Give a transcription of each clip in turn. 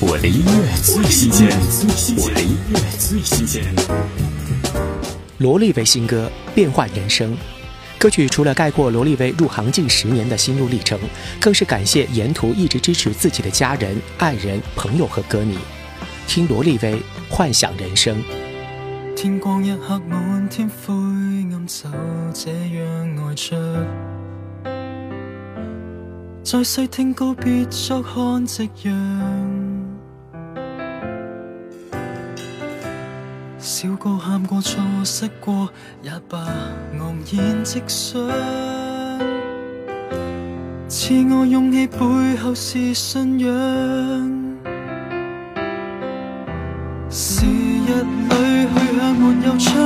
我的音乐最新鲜，我的音乐最新鲜。罗丽薇新歌《变换人生》，歌曲除了概括罗丽薇入行近十年的心路历程，更是感谢沿途一直支持自己的家人、爱人、朋友和歌迷。听罗丽薇《幻想人生》。天光一刻，满天灰暗，就这样呆着。再细听告别作看夕阳。笑过、喊过、错失过，也罢，昂然直上。赐我勇气背后是信仰。时日里去向没有窗，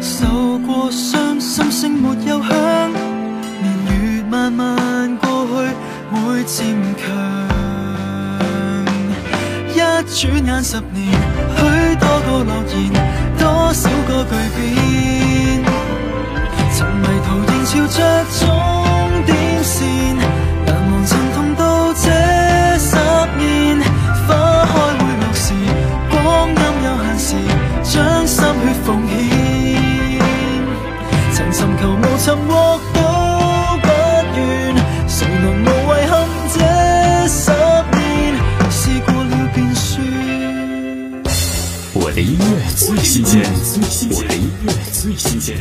受过伤，心声没有响。年月慢慢过去，会渐强。一转眼十年，多个诺言，多少个巨变。曾迷途仍朝着终点线，难忘曾痛到这十年。花开会落时，光阴有限时，将心血奉献。曾寻求无寻获我的音乐最新鲜，我的音乐最新鲜。